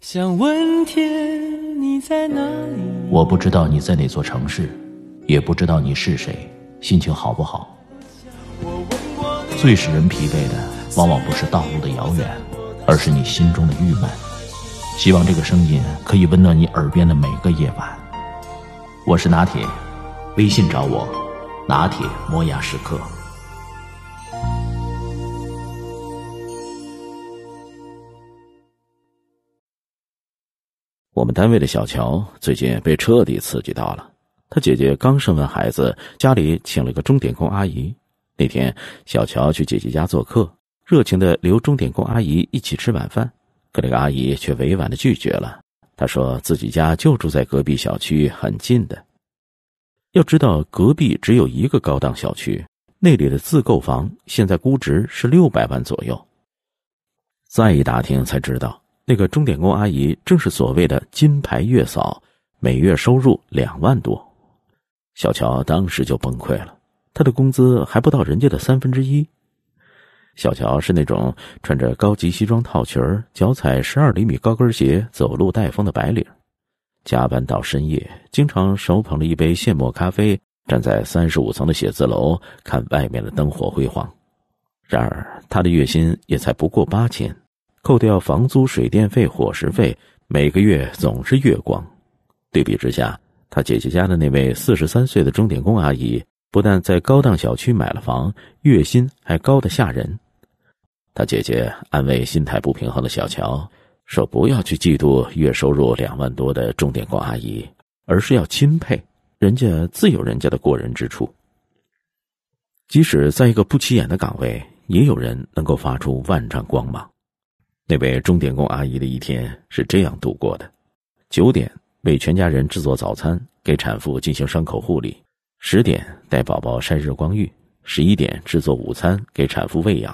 想问天你在哪里？我不知道你在哪座城市，也不知道你是谁，心情好不好？最使人疲惫的，往往不是道路的遥远，而是你心中的郁闷。希望这个声音可以温暖你耳边的每个夜晚。我是拿铁，微信找我，拿铁磨牙时刻。我们单位的小乔最近被彻底刺激到了。他姐姐刚生完孩子，家里请了个钟点工阿姨。那天，小乔去姐姐家做客，热情的留钟点工阿姨一起吃晚饭，可那个阿姨却委婉的拒绝了。她说自己家就住在隔壁小区，很近的。要知道，隔壁只有一个高档小区，那里的自购房现在估值是六百万左右。再一打听才知道。那个钟点工阿姨正是所谓的金牌月嫂，每月收入两万多。小乔当时就崩溃了，他的工资还不到人家的三分之一。小乔是那种穿着高级西装套裙脚踩十二厘米高跟鞋走路带风的白领，加班到深夜，经常手捧着一杯现磨咖啡，站在三十五层的写字楼看外面的灯火辉煌。然而，他的月薪也才不过八千。扣掉房租、水电费、伙食费，每个月总是月光。对比之下，他姐姐家的那位四十三岁的钟点工阿姨，不但在高档小区买了房，月薪还高的吓人。他姐姐安慰心态不平衡的小乔，说：“不要去嫉妒月收入两万多的钟点工阿姨，而是要钦佩人家自有人家的过人之处。即使在一个不起眼的岗位，也有人能够发出万丈光芒。”那位钟点工阿姨的一天是这样度过的：九点为全家人制作早餐，给产妇进行伤口护理；十点带宝宝晒日光浴；十一点制作午餐，给产妇喂养；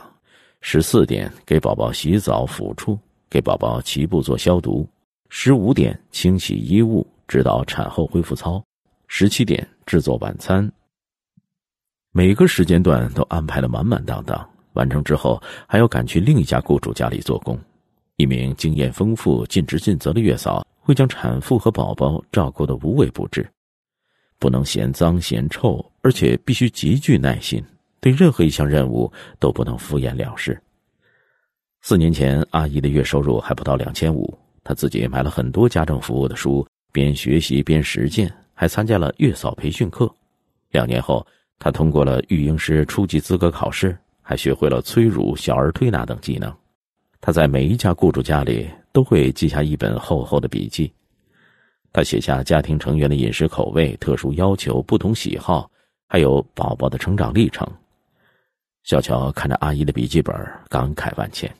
十四点给宝宝洗澡抚触，给宝宝脐部做消毒；十五点清洗衣物，指导产后恢复操；十七点制作晚餐。每个时间段都安排的满满当当。完成之后，还要赶去另一家雇主家里做工。一名经验丰富、尽职尽责的月嫂，会将产妇和宝宝照顾得无微不至，不能嫌脏嫌臭，而且必须极具耐心，对任何一项任务都不能敷衍了事。四年前，阿姨的月收入还不到两千五，她自己买了很多家政服务的书，边学习边实践，还参加了月嫂培训课。两年后，她通过了育婴师初级资格考试。还学会了催乳、小儿推拿等技能。他在每一家雇主家里都会记下一本厚厚的笔记。他写下家庭成员的饮食口味、特殊要求、不同喜好，还有宝宝的成长历程。小乔看着阿姨的笔记本，感慨万千。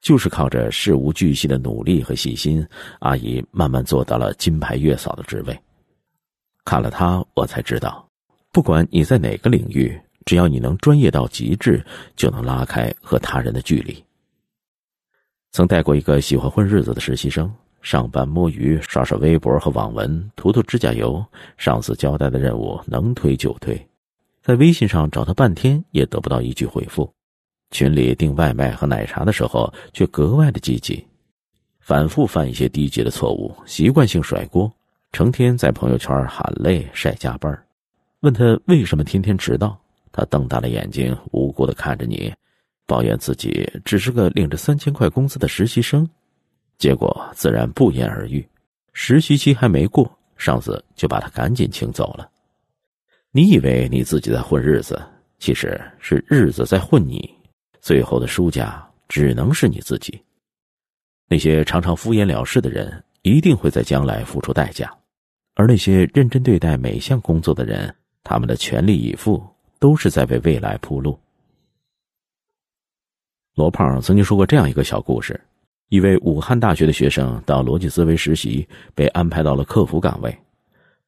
就是靠着事无巨细的努力和细心，阿姨慢慢做到了金牌月嫂的职位。看了她，我才知道，不管你在哪个领域。只要你能专业到极致，就能拉开和他人的距离。曾带过一个喜欢混日子的实习生，上班摸鱼、刷刷微博和网文、涂涂指甲油，上司交代的任务能推就推，在微信上找他半天也得不到一句回复，群里订外卖和奶茶的时候却格外的积极，反复犯一些低级的错误，习惯性甩锅，成天在朋友圈喊累晒加班，问他为什么天天迟到。他瞪大了眼睛，无辜的看着你，抱怨自己只是个领着三千块工资的实习生，结果自然不言而喻。实习期还没过，上司就把他赶紧请走了。你以为你自己在混日子，其实是日子在混你，最后的输家只能是你自己。那些常常敷衍了事的人，一定会在将来付出代价，而那些认真对待每项工作的人，他们的全力以赴。都是在为未来铺路。罗胖曾经说过这样一个小故事：一位武汉大学的学生到逻辑思维实习，被安排到了客服岗位。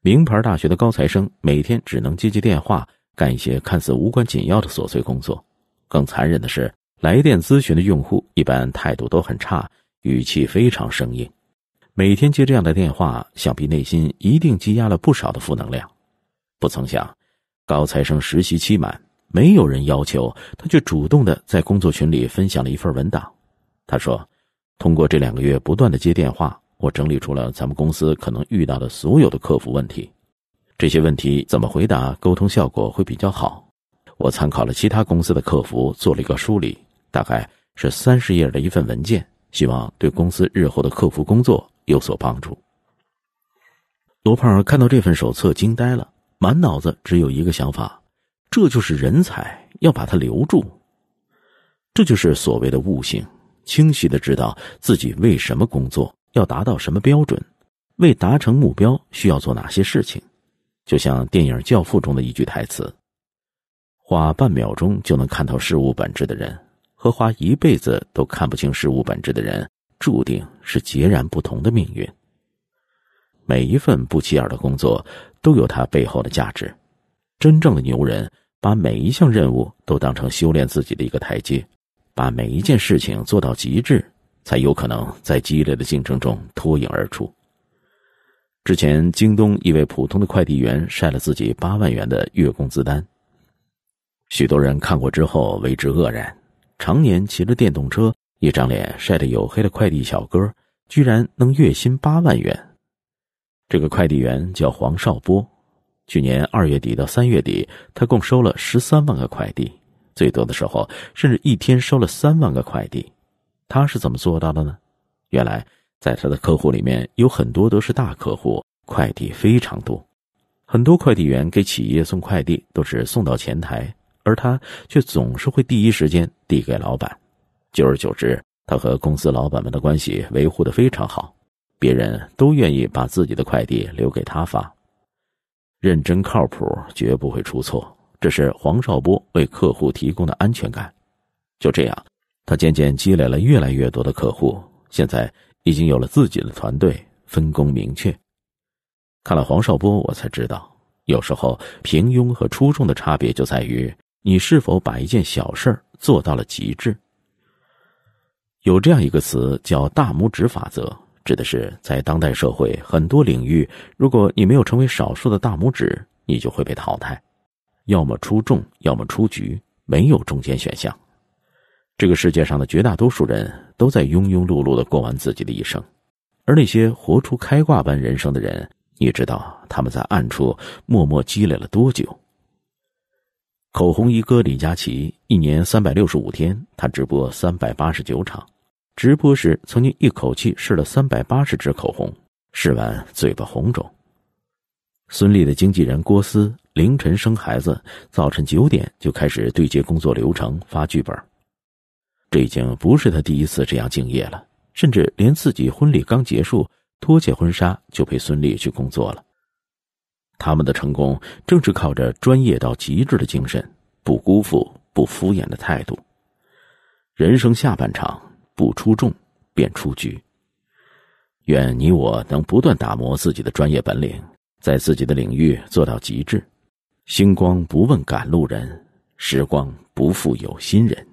名牌大学的高材生每天只能接接电话，干一些看似无关紧要的琐碎工作。更残忍的是，来电咨询的用户一般态度都很差，语气非常生硬。每天接这样的电话，想必内心一定积压了不少的负能量。不曾想。高材生实习期满，没有人要求，他却主动的在工作群里分享了一份文档。他说：“通过这两个月不断的接电话，我整理出了咱们公司可能遇到的所有的客服问题。这些问题怎么回答，沟通效果会比较好？我参考了其他公司的客服，做了一个梳理，大概是三十页的一份文件，希望对公司日后的客服工作有所帮助。罗胖看到这份手册惊呆了，满脑子只有一个想法：这就是人才，要把他留住。这就是所谓的悟性，清晰的知道自己为什么工作，要达到什么标准，为达成目标需要做哪些事情。就像电影《教父》中的一句台词：“花半秒钟就能看透事物本质的人，和花一辈子都看不清事物本质的人，注定是截然不同的命运。”每一份不起眼的工作都有它背后的价值。真正的牛人把每一项任务都当成修炼自己的一个台阶，把每一件事情做到极致，才有可能在激烈的竞争中脱颖而出。之前，京东一位普通的快递员晒了自己八万元的月工资单。许多人看过之后为之愕然：常年骑着电动车、一张脸晒得黝黑的快递小哥，居然能月薪八万元。这个快递员叫黄少波，去年二月底到三月底，他共收了十三万个快递，最多的时候甚至一天收了三万个快递。他是怎么做到的呢？原来。在他的客户里面有很多都是大客户，快递非常多。很多快递员给企业送快递都是送到前台，而他却总是会第一时间递给老板。久而久之，他和公司老板们的关系维护的非常好，别人都愿意把自己的快递留给他发。认真靠谱，绝不会出错，这是黄少波为客户提供的安全感。就这样，他渐渐积累了越来越多的客户，现在。已经有了自己的团队，分工明确。看了黄少波，我才知道，有时候平庸和出众的差别就在于你是否把一件小事做到了极致。有这样一个词叫“大拇指法则”，指的是在当代社会很多领域，如果你没有成为少数的大拇指，你就会被淘汰，要么出众，要么出局，没有中间选项。这个世界上的绝大多数人都在庸庸碌碌的过完自己的一生，而那些活出开挂般人生的人，你知道他们在暗处默默积累了多久？口红一哥李佳琦，一年三百六十五天，他直播三百八十九场，直播时曾经一口气试了三百八十支口红，试完嘴巴红肿。孙俪的经纪人郭思凌晨生孩子，早晨九点就开始对接工作流程，发剧本。这已经不是他第一次这样敬业了，甚至连自己婚礼刚结束，脱下婚纱就陪孙俪去工作了。他们的成功正是靠着专业到极致的精神，不辜负、不敷衍的态度。人生下半场，不出众便出局。愿你我能不断打磨自己的专业本领在自己的领域做到极致。星光不问赶路人时光不负有心人。